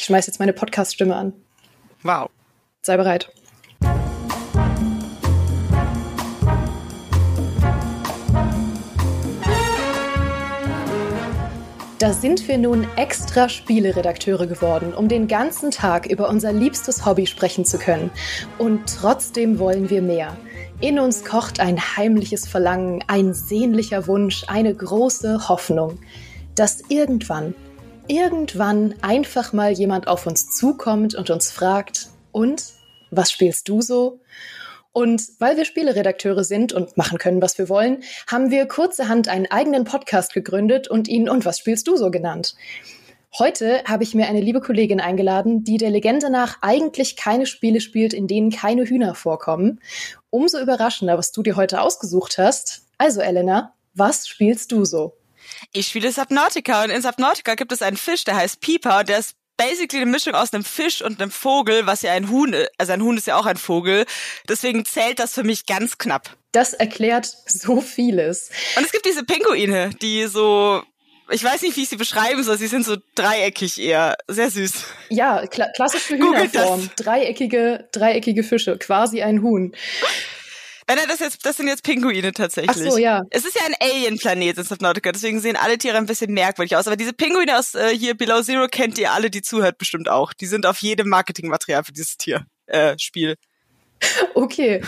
Ich schmeiß jetzt meine Podcast-Stimme an. Wow. Sei bereit. Da sind wir nun extra Spieleredakteure geworden, um den ganzen Tag über unser liebstes Hobby sprechen zu können. Und trotzdem wollen wir mehr. In uns kocht ein heimliches Verlangen, ein sehnlicher Wunsch, eine große Hoffnung, dass irgendwann, irgendwann einfach mal jemand auf uns zukommt und uns fragt, und was spielst du so? Und weil wir Spieleredakteure sind und machen können, was wir wollen, haben wir kurzerhand einen eigenen Podcast gegründet und ihn Und was spielst du so genannt? Heute habe ich mir eine liebe Kollegin eingeladen, die der Legende nach eigentlich keine Spiele spielt, in denen keine Hühner vorkommen. Umso überraschender, was du dir heute ausgesucht hast. Also, Elena, was spielst du so? Ich spiele Subnautica und in Subnautica gibt es einen Fisch, der heißt Pieper, der ist basically eine Mischung aus einem Fisch und einem Vogel, was ja ein Huhn ist. Also ein Huhn ist ja auch ein Vogel. Deswegen zählt das für mich ganz knapp. Das erklärt so vieles. Und es gibt diese Pinguine, die so ich weiß nicht, wie ich sie beschreiben soll. Sie sind so dreieckig eher. Sehr süß. Ja, kla klassische Hühnerform. Dreieckige, dreieckige Fische. Quasi ein Huhn. Nein, das, jetzt, das sind jetzt Pinguine tatsächlich. Ach so, ja. Es ist ja ein Alien-Planet in Subnautica, deswegen sehen alle Tiere ein bisschen merkwürdig aus. Aber diese Pinguine aus äh, hier Below Zero kennt ihr alle, die zuhört bestimmt auch. Die sind auf jedem Marketingmaterial für dieses Tier, äh, Spiel. Okay,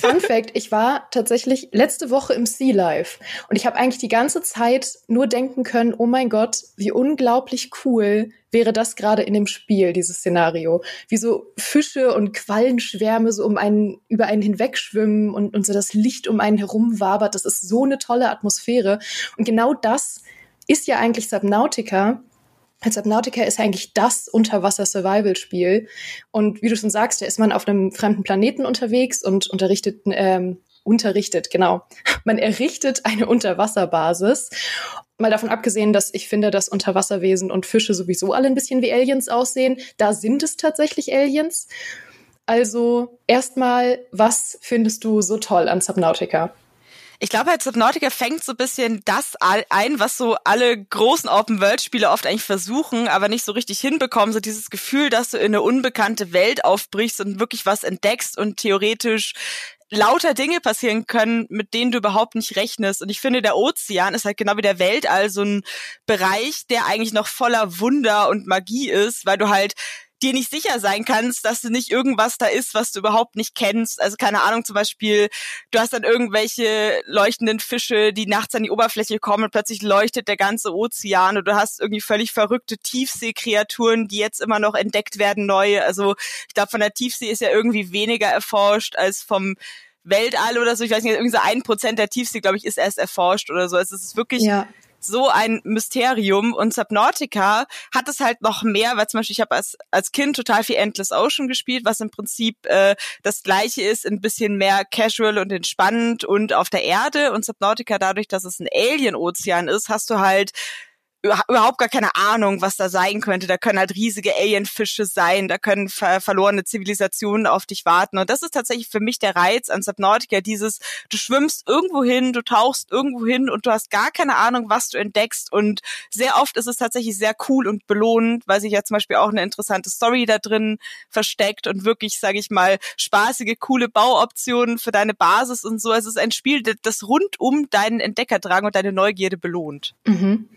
Fun Fact, ich war tatsächlich letzte Woche im Sea Life und ich habe eigentlich die ganze Zeit nur denken können, oh mein Gott, wie unglaublich cool wäre das gerade in dem Spiel, dieses Szenario. Wie so Fische und Quallenschwärme so um einen, über einen hinwegschwimmen und, und so das Licht um einen herum wabert. Das ist so eine tolle Atmosphäre. Und genau das ist ja eigentlich Subnautica. Subnautica ist eigentlich das Unterwasser-Survival-Spiel. Und wie du schon sagst, da ist man auf einem fremden Planeten unterwegs und unterrichtet, ähm, unterrichtet, genau. Man errichtet eine Unterwasserbasis. Mal davon abgesehen, dass ich finde, dass Unterwasserwesen und Fische sowieso alle ein bisschen wie Aliens aussehen. Da sind es tatsächlich Aliens. Also erstmal, was findest du so toll an Subnautica? Ich glaube halt Subnautica fängt so ein bisschen das ein, was so alle großen Open-World-Spiele oft eigentlich versuchen, aber nicht so richtig hinbekommen. So dieses Gefühl, dass du in eine unbekannte Welt aufbrichst und wirklich was entdeckst und theoretisch lauter Dinge passieren können, mit denen du überhaupt nicht rechnest. Und ich finde, der Ozean ist halt genau wie der Weltall so ein Bereich, der eigentlich noch voller Wunder und Magie ist, weil du halt dir nicht sicher sein kannst, dass du nicht irgendwas da ist, was du überhaupt nicht kennst. Also keine Ahnung, zum Beispiel, du hast dann irgendwelche leuchtenden Fische, die nachts an die Oberfläche kommen und plötzlich leuchtet der ganze Ozean und du hast irgendwie völlig verrückte Tiefseekreaturen, die jetzt immer noch entdeckt werden, neu. Also ich glaube, von der Tiefsee ist ja irgendwie weniger erforscht als vom Weltall oder so. Ich weiß nicht, irgendwie so ein Prozent der Tiefsee, glaube ich, ist erst erforscht oder so. Also es ist wirklich ja so ein Mysterium. Und Subnautica hat es halt noch mehr, weil zum Beispiel ich habe als, als Kind total viel Endless Ocean gespielt, was im Prinzip äh, das gleiche ist, ein bisschen mehr casual und entspannt und auf der Erde. Und Subnautica dadurch, dass es ein Alien-Ozean ist, hast du halt überhaupt gar keine Ahnung, was da sein könnte. Da können halt riesige Alienfische sein, da können ver verlorene Zivilisationen auf dich warten. Und das ist tatsächlich für mich der Reiz an Subnautica, dieses, du schwimmst irgendwo hin, du tauchst irgendwo hin und du hast gar keine Ahnung, was du entdeckst. Und sehr oft ist es tatsächlich sehr cool und belohnend, weil sich ja zum Beispiel auch eine interessante Story da drin versteckt und wirklich, sage ich mal, spaßige, coole Bauoptionen für deine Basis und so. Es ist ein Spiel, das rund um deinen Entdeckerdrang und deine Neugierde belohnt. Mhm.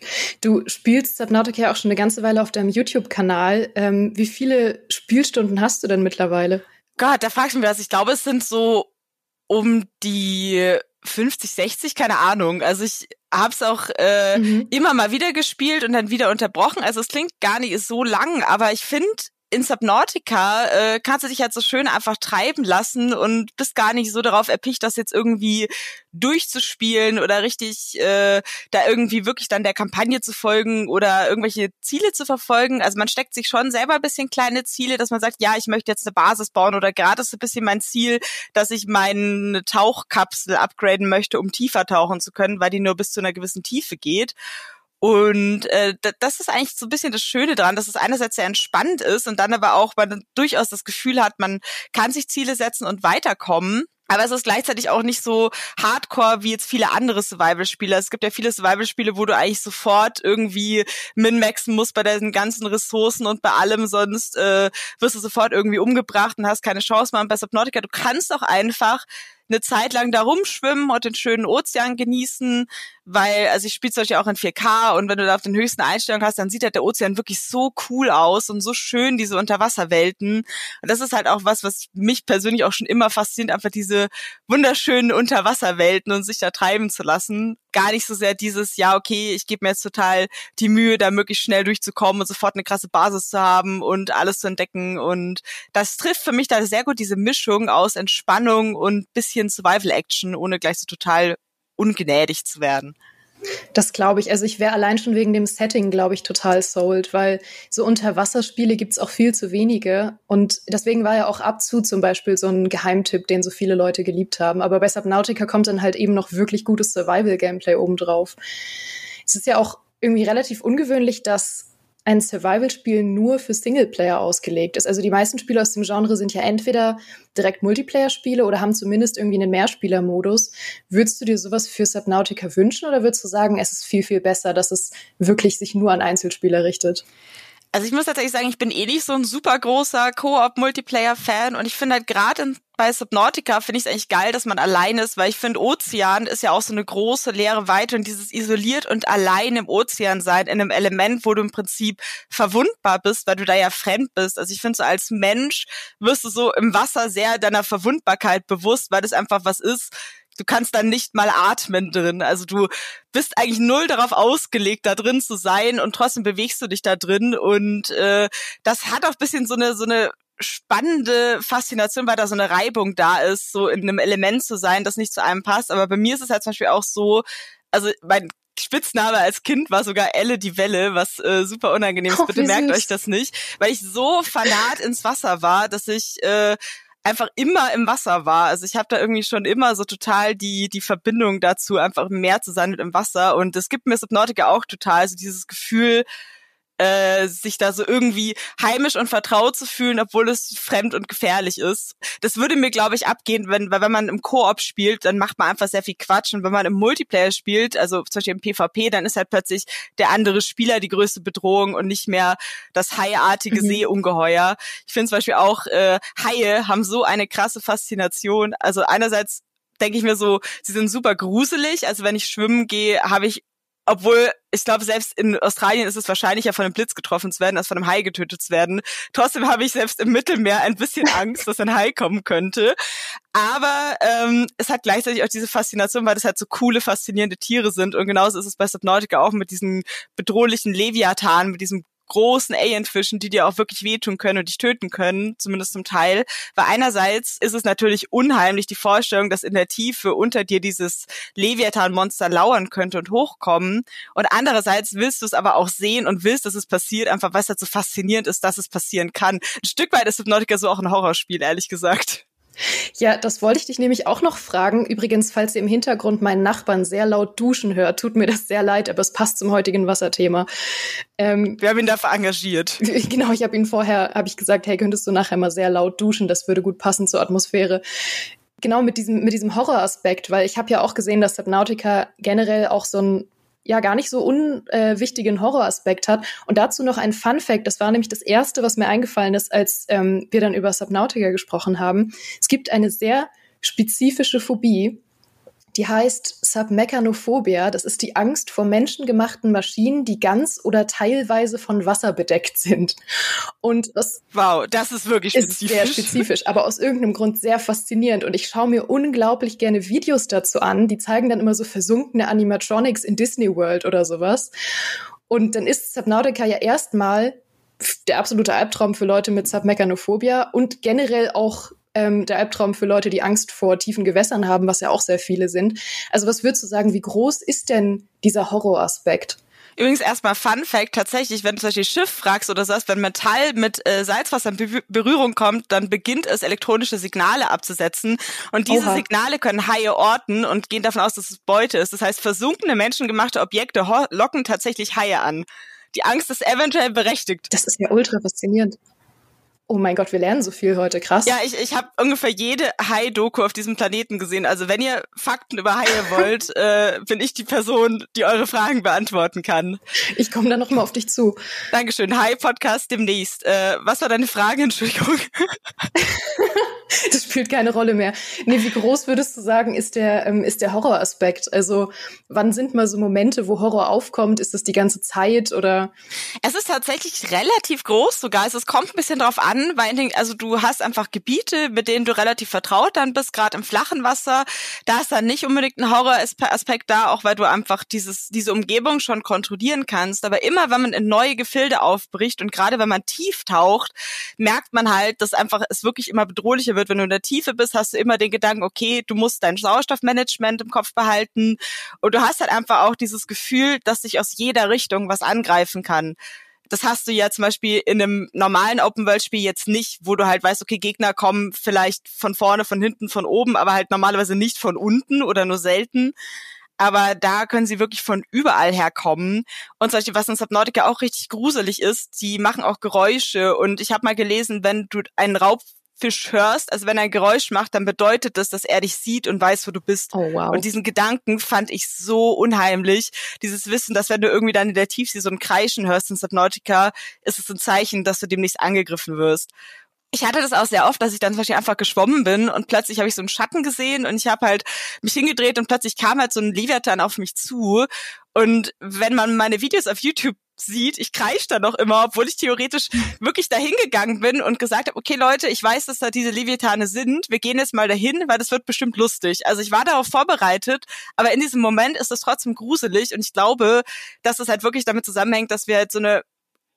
Du Du spielst Subnautica ja auch schon eine ganze Weile auf deinem YouTube-Kanal. Ähm, wie viele Spielstunden hast du denn mittlerweile? Gott, da fragst du mich was. Ich glaube, es sind so um die 50, 60, keine Ahnung. Also ich hab's auch äh, mhm. immer mal wieder gespielt und dann wieder unterbrochen. Also es klingt gar nicht so lang, aber ich finde, in Subnautica äh, kannst du dich halt so schön einfach treiben lassen und bist gar nicht so darauf erpicht, das jetzt irgendwie durchzuspielen oder richtig äh, da irgendwie wirklich dann der Kampagne zu folgen oder irgendwelche Ziele zu verfolgen. Also man steckt sich schon selber ein bisschen kleine Ziele, dass man sagt, ja, ich möchte jetzt eine Basis bauen oder gerade ist ein bisschen mein Ziel, dass ich meine Tauchkapsel upgraden möchte, um tiefer tauchen zu können, weil die nur bis zu einer gewissen Tiefe geht. Und äh, das ist eigentlich so ein bisschen das Schöne dran, dass es einerseits sehr entspannt ist und dann aber auch man durchaus das Gefühl hat, man kann sich Ziele setzen und weiterkommen. Aber es ist gleichzeitig auch nicht so hardcore wie jetzt viele andere Survival-Spiele. Es gibt ja viele Survival-Spiele, wo du eigentlich sofort irgendwie min-maxen musst bei deinen ganzen Ressourcen und bei allem, sonst äh, wirst du sofort irgendwie umgebracht und hast keine Chance mehr. Und bei Subnautica, du kannst auch einfach eine Zeit lang da rumschwimmen und den schönen Ozean genießen, weil, also ich spiele zum Beispiel auch in 4K und wenn du da auf den höchsten Einstellungen hast, dann sieht halt der Ozean wirklich so cool aus und so schön, diese Unterwasserwelten. Und das ist halt auch was, was mich persönlich auch schon immer fasziniert, einfach diese wunderschönen Unterwasserwelten und sich da treiben zu lassen. Gar nicht so sehr dieses, ja, okay, ich gebe mir jetzt total die Mühe, da möglichst schnell durchzukommen und sofort eine krasse Basis zu haben und alles zu entdecken. Und das trifft für mich da sehr gut diese Mischung aus Entspannung und bisschen Survival-Action, ohne gleich so total ungnädig zu werden. Das glaube ich. Also ich wäre allein schon wegen dem Setting, glaube ich, total sold, weil so Unterwasserspiele gibt es auch viel zu wenige. Und deswegen war ja auch Abzu zum Beispiel so ein Geheimtipp, den so viele Leute geliebt haben. Aber bei Subnautica kommt dann halt eben noch wirklich gutes Survival-Gameplay obendrauf. Es ist ja auch irgendwie relativ ungewöhnlich, dass ein Survival-Spiel nur für Singleplayer ausgelegt ist. Also die meisten Spiele aus dem Genre sind ja entweder direkt Multiplayer-Spiele oder haben zumindest irgendwie einen Mehrspieler-Modus. Würdest du dir sowas für Subnautica wünschen oder würdest du sagen, es ist viel, viel besser, dass es wirklich sich nur an Einzelspieler richtet? Also ich muss tatsächlich sagen, ich bin eh nicht so ein super großer Koop-Multiplayer-Fan und ich finde halt gerade bei Subnautica finde ich es eigentlich geil, dass man allein ist, weil ich finde, Ozean ist ja auch so eine große leere Weite und dieses isoliert und allein im Ozean sein, in einem Element, wo du im Prinzip verwundbar bist, weil du da ja fremd bist. Also ich finde so als Mensch wirst du so im Wasser sehr deiner Verwundbarkeit bewusst, weil das einfach was ist, du kannst dann nicht mal atmen drin. Also du bist eigentlich null darauf ausgelegt, da drin zu sein und trotzdem bewegst du dich da drin. Und äh, das hat auch bisschen so eine, so eine spannende Faszination, weil da so eine Reibung da ist, so in einem Element zu sein, das nicht zu einem passt. Aber bei mir ist es halt zum Beispiel auch so, also mein Spitzname als Kind war sogar Elle die Welle, was äh, super unangenehm ist. Oh, Bitte merkt euch das nicht, weil ich so fanat ins Wasser war, dass ich äh, einfach immer im Wasser war. Also ich habe da irgendwie schon immer so total die die Verbindung dazu, einfach mehr zu sein mit im Wasser. Und es gibt mir Subnautica auch total so dieses Gefühl, äh, sich da so irgendwie heimisch und vertraut zu fühlen, obwohl es fremd und gefährlich ist. Das würde mir, glaube ich, abgehen, wenn, weil wenn man im Koop spielt, dann macht man einfach sehr viel Quatsch. Und wenn man im Multiplayer spielt, also zum Beispiel im PvP, dann ist halt plötzlich der andere Spieler die größte Bedrohung und nicht mehr das haiartige mhm. Seeungeheuer. Ich finde zum Beispiel auch, äh, Haie haben so eine krasse Faszination. Also einerseits denke ich mir so, sie sind super gruselig. Also wenn ich schwimmen gehe, habe ich obwohl ich glaube, selbst in Australien ist es wahrscheinlicher, von einem Blitz getroffen zu werden, als von einem Hai getötet zu werden. Trotzdem habe ich selbst im Mittelmeer ein bisschen Angst, dass ein Hai kommen könnte. Aber ähm, es hat gleichzeitig auch diese Faszination, weil das halt so coole, faszinierende Tiere sind. Und genauso ist es bei Subnautica auch mit diesen bedrohlichen Leviathan, mit diesem großen Alienfischen, die dir auch wirklich wehtun können und dich töten können, zumindest zum Teil. Weil einerseits ist es natürlich unheimlich die Vorstellung, dass in der Tiefe unter dir dieses Leviathan-Monster lauern könnte und hochkommen. Und andererseits willst du es aber auch sehen und willst, dass es passiert, einfach weil es halt so faszinierend ist, dass es passieren kann. Ein Stück weit ist Subnautica so auch ein Horrorspiel, ehrlich gesagt. Ja, das wollte ich dich nämlich auch noch fragen. Übrigens, falls ihr im Hintergrund meinen Nachbarn sehr laut duschen hört, tut mir das sehr leid, aber es passt zum heutigen Wasserthema. Ähm, Wir haben ihn dafür engagiert. Genau, ich habe ihn vorher, habe ich gesagt, hey, könntest du nachher mal sehr laut duschen, das würde gut passen zur Atmosphäre genau mit diesem mit diesem Horroraspekt, weil ich habe ja auch gesehen, dass Subnautica generell auch so ein ja gar nicht so unwichtigen Horroraspekt hat. Und dazu noch ein Fun Fact, das war nämlich das erste, was mir eingefallen ist, als ähm, wir dann über Subnautica gesprochen haben. Es gibt eine sehr spezifische Phobie, die heißt Submechanophobia. Das ist die Angst vor menschengemachten Maschinen, die ganz oder teilweise von Wasser bedeckt sind. Und das wow, das ist wirklich spezifisch. Ist sehr spezifisch, aber aus irgendeinem Grund sehr faszinierend. Und ich schaue mir unglaublich gerne Videos dazu an. Die zeigen dann immer so versunkene Animatronics in Disney World oder sowas. Und dann ist Subnautica ja erstmal der absolute Albtraum für Leute mit Submechanophobia und generell auch ähm, der Albtraum für Leute, die Angst vor tiefen Gewässern haben, was ja auch sehr viele sind. Also was würdest du sagen, wie groß ist denn dieser Horroraspekt? Übrigens erstmal Fun Fact, tatsächlich, wenn du zum Beispiel Schiff fragst oder sagst, wenn Metall mit äh, Salzwasser in Berührung kommt, dann beginnt es elektronische Signale abzusetzen und diese Oha. Signale können Haie orten und gehen davon aus, dass es Beute ist. Das heißt, versunkene menschengemachte Objekte locken tatsächlich Haie an. Die Angst ist eventuell berechtigt. Das ist ja ultra faszinierend. Oh mein Gott, wir lernen so viel heute, krass. Ja, ich, ich habe ungefähr jede Hai-Doku auf diesem Planeten gesehen. Also wenn ihr Fakten über Haie wollt, äh, bin ich die Person, die eure Fragen beantworten kann. Ich komme dann nochmal auf dich zu. Dankeschön. Hai-Podcast demnächst. Äh, was war deine Frage, Entschuldigung? das spielt keine Rolle mehr. Nee, wie groß würdest du sagen, ist der, ähm, ist der Horroraspekt? Also, wann sind mal so Momente, wo Horror aufkommt? Ist das die ganze Zeit oder? Es ist tatsächlich relativ groß sogar. Also, es kommt ein bisschen drauf an, weil, also du hast einfach Gebiete, mit denen du relativ vertraut dann bist, gerade im flachen Wasser. Da ist dann nicht unbedingt ein Horroraspekt da, auch weil du einfach dieses, diese Umgebung schon kontrollieren kannst. Aber immer, wenn man in neue Gefilde aufbricht und gerade wenn man tief taucht, merkt man halt, dass einfach es wirklich immer wird, wenn du in der Tiefe bist, hast du immer den Gedanken, okay, du musst dein Sauerstoffmanagement im Kopf behalten und du hast halt einfach auch dieses Gefühl, dass sich aus jeder Richtung was angreifen kann. Das hast du ja zum Beispiel in einem normalen Open-World-Spiel jetzt nicht, wo du halt weißt, okay, Gegner kommen vielleicht von vorne, von hinten, von oben, aber halt normalerweise nicht von unten oder nur selten aber da können sie wirklich von überall herkommen. Und Beispiel, was in Subnautica auch richtig gruselig ist, die machen auch Geräusche. Und ich habe mal gelesen, wenn du einen Raub Fisch hörst, also wenn er ein Geräusch macht, dann bedeutet das, dass er dich sieht und weiß, wo du bist. Oh, wow. Und diesen Gedanken fand ich so unheimlich. Dieses Wissen, dass wenn du irgendwie dann in der Tiefsee so ein Kreischen hörst in Subnautica, ist es ein Zeichen, dass du demnächst angegriffen wirst. Ich hatte das auch sehr oft, dass ich dann zum Beispiel einfach geschwommen bin und plötzlich habe ich so einen Schatten gesehen und ich habe halt mich hingedreht und plötzlich kam halt so ein Leviathan auf mich zu. Und wenn man meine Videos auf YouTube sieht, ich kreisch da noch immer, obwohl ich theoretisch wirklich dahin gegangen bin und gesagt habe, okay Leute, ich weiß, dass da diese Leviathane sind, wir gehen jetzt mal dahin, weil das wird bestimmt lustig. Also ich war darauf vorbereitet, aber in diesem Moment ist es trotzdem gruselig und ich glaube, dass es halt wirklich damit zusammenhängt, dass wir halt so eine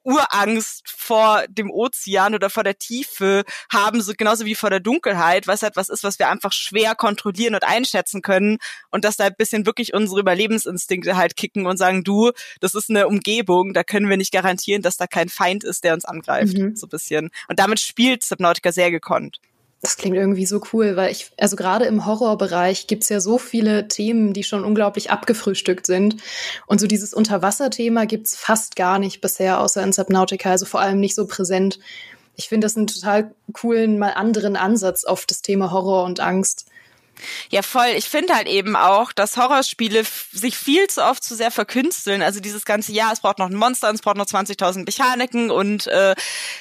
Urangst vor dem Ozean oder vor der Tiefe haben, so genauso wie vor der Dunkelheit, was halt was ist, was wir einfach schwer kontrollieren und einschätzen können und dass da ein bisschen wirklich unsere Überlebensinstinkte halt kicken und sagen, du, das ist eine Umgebung, da können wir nicht garantieren, dass da kein Feind ist, der uns angreift, mhm. so ein bisschen. Und damit spielt Subnautica sehr gekonnt. Das klingt irgendwie so cool, weil ich, also gerade im Horrorbereich gibt's ja so viele Themen, die schon unglaublich abgefrühstückt sind. Und so dieses Unterwasserthema gibt's fast gar nicht bisher, außer in Subnautica, also vor allem nicht so präsent. Ich finde das einen total coolen, mal anderen Ansatz auf das Thema Horror und Angst. Ja, voll. Ich finde halt eben auch, dass Horrorspiele sich viel zu oft zu sehr verkünsteln. Also dieses ganze Jahr, es braucht noch ein Monster, es braucht noch 20.000 Mechaniken und äh,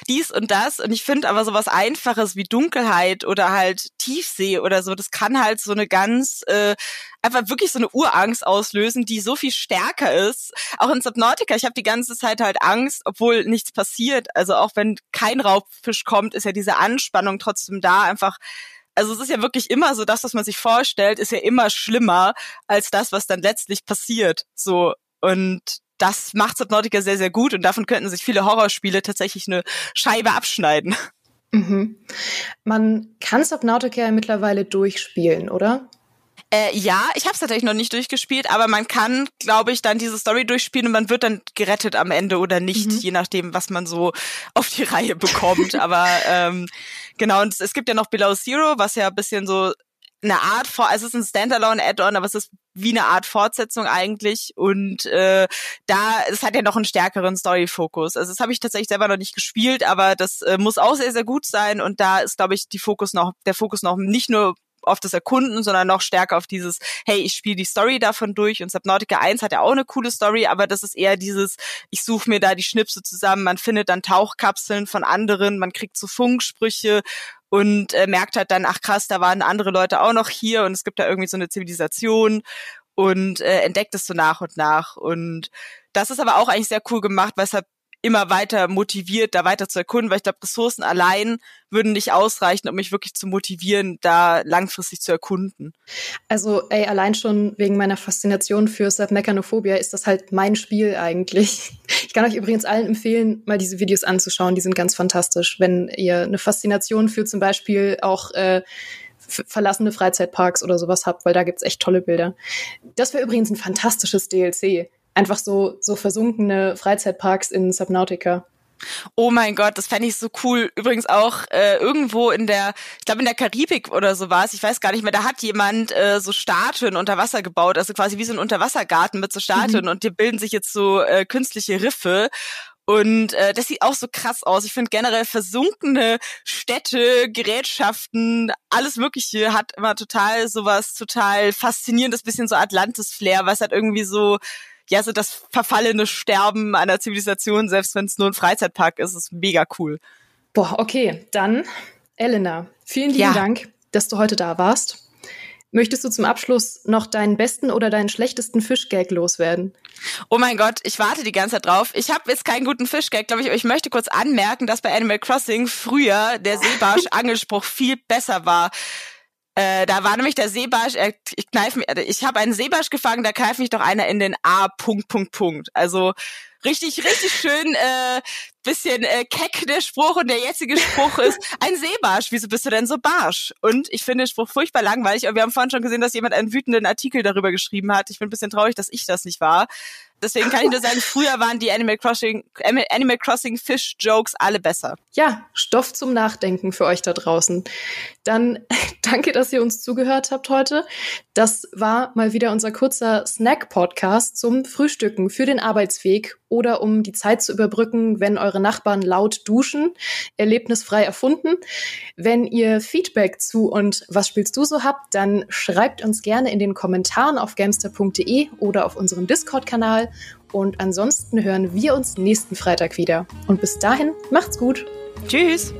dies und das. Und ich finde aber sowas Einfaches wie Dunkelheit oder halt Tiefsee oder so, das kann halt so eine ganz äh, einfach wirklich so eine Urangst auslösen, die so viel stärker ist. Auch in Subnautica, ich habe die ganze Zeit halt Angst, obwohl nichts passiert. Also auch wenn kein Raubfisch kommt, ist ja diese Anspannung trotzdem da, einfach also es ist ja wirklich immer so, das, was man sich vorstellt, ist ja immer schlimmer als das, was dann letztlich passiert. So und das macht Subnautica sehr, sehr gut und davon könnten sich viele Horrorspiele tatsächlich eine Scheibe abschneiden. Mhm. Man kann Subnautica ja mittlerweile durchspielen, oder? Äh, ja, ich habe es tatsächlich noch nicht durchgespielt, aber man kann, glaube ich, dann diese Story durchspielen und man wird dann gerettet am Ende oder nicht, mhm. je nachdem, was man so auf die Reihe bekommt. aber ähm, genau, und es gibt ja noch Below Zero, was ja ein bisschen so eine Art also es ist ein Standalone-Add-on, aber es ist wie eine Art Fortsetzung eigentlich und äh, da es hat ja noch einen stärkeren Story-Fokus. Also das habe ich tatsächlich selber noch nicht gespielt, aber das äh, muss auch sehr sehr gut sein und da ist glaube ich die Fokus noch der Fokus noch nicht nur auf das Erkunden, sondern noch stärker auf dieses, hey, ich spiele die Story davon durch. Und Subnautica 1 hat ja auch eine coole Story, aber das ist eher dieses, ich suche mir da die Schnipse zusammen, man findet dann Tauchkapseln von anderen, man kriegt so Funksprüche und äh, merkt halt dann, ach krass, da waren andere Leute auch noch hier und es gibt da irgendwie so eine Zivilisation und äh, entdeckt es so nach und nach. Und das ist aber auch eigentlich sehr cool gemacht, weil immer weiter motiviert, da weiter zu erkunden, weil ich glaube, Ressourcen allein würden nicht ausreichen, um mich wirklich zu motivieren, da langfristig zu erkunden. Also, ey, allein schon wegen meiner Faszination für Submechanophobia ist das halt mein Spiel eigentlich. Ich kann euch übrigens allen empfehlen, mal diese Videos anzuschauen, die sind ganz fantastisch, wenn ihr eine Faszination für zum Beispiel auch äh, verlassene Freizeitparks oder sowas habt, weil da gibt's echt tolle Bilder. Das wäre übrigens ein fantastisches DLC einfach so, so versunkene Freizeitparks in Subnautica. Oh mein Gott, das fände ich so cool. Übrigens auch äh, irgendwo in der, ich glaube in der Karibik oder so war es, ich weiß gar nicht mehr, da hat jemand äh, so Statuen unter Wasser gebaut, also quasi wie so ein Unterwassergarten mit so Statuen mhm. und die bilden sich jetzt so äh, künstliche Riffe Und äh, das sieht auch so krass aus. Ich finde generell versunkene Städte, Gerätschaften, alles Mögliche hat immer total sowas total faszinierendes, bisschen so Atlantis-Flair, was halt irgendwie so ja, so das verfallene Sterben einer Zivilisation, selbst wenn es nur ein Freizeitpark ist, ist mega cool. Boah, okay, dann Elena, vielen lieben ja. Dank, dass du heute da warst. Möchtest du zum Abschluss noch deinen besten oder deinen schlechtesten Fischgag loswerden? Oh mein Gott, ich warte die ganze Zeit drauf. Ich habe jetzt keinen guten Fischgag, glaube ich, aber ich möchte kurz anmerken, dass bei Animal Crossing früher der Seebarsch-Angelspruch viel besser war. Äh, da war nämlich der Seebarsch, er, ich kneif mich, also ich habe einen Seebarsch gefangen, da kneift mich doch einer in den A. Punkt, Punkt, Punkt. Also richtig, richtig schön, äh, bisschen äh, keck der Spruch und der jetzige Spruch ist ein Seebarsch. Wieso bist du denn so barsch? Und ich finde den Spruch furchtbar langweilig. Aber wir haben vorhin schon gesehen, dass jemand einen wütenden Artikel darüber geschrieben hat. Ich bin ein bisschen traurig, dass ich das nicht war. Deswegen kann ich nur sagen, früher waren die Animal Crossing, Animal Crossing Fish Jokes alle besser. Ja, Stoff zum Nachdenken für euch da draußen. Dann danke, dass ihr uns zugehört habt heute. Das war mal wieder unser kurzer Snack-Podcast zum Frühstücken für den Arbeitsweg oder um die Zeit zu überbrücken, wenn eure Nachbarn laut duschen. Erlebnisfrei erfunden. Wenn ihr Feedback zu und was spielst du so habt, dann schreibt uns gerne in den Kommentaren auf gamester.de oder auf unserem Discord-Kanal. Und ansonsten hören wir uns nächsten Freitag wieder. Und bis dahin, macht's gut. Tschüss.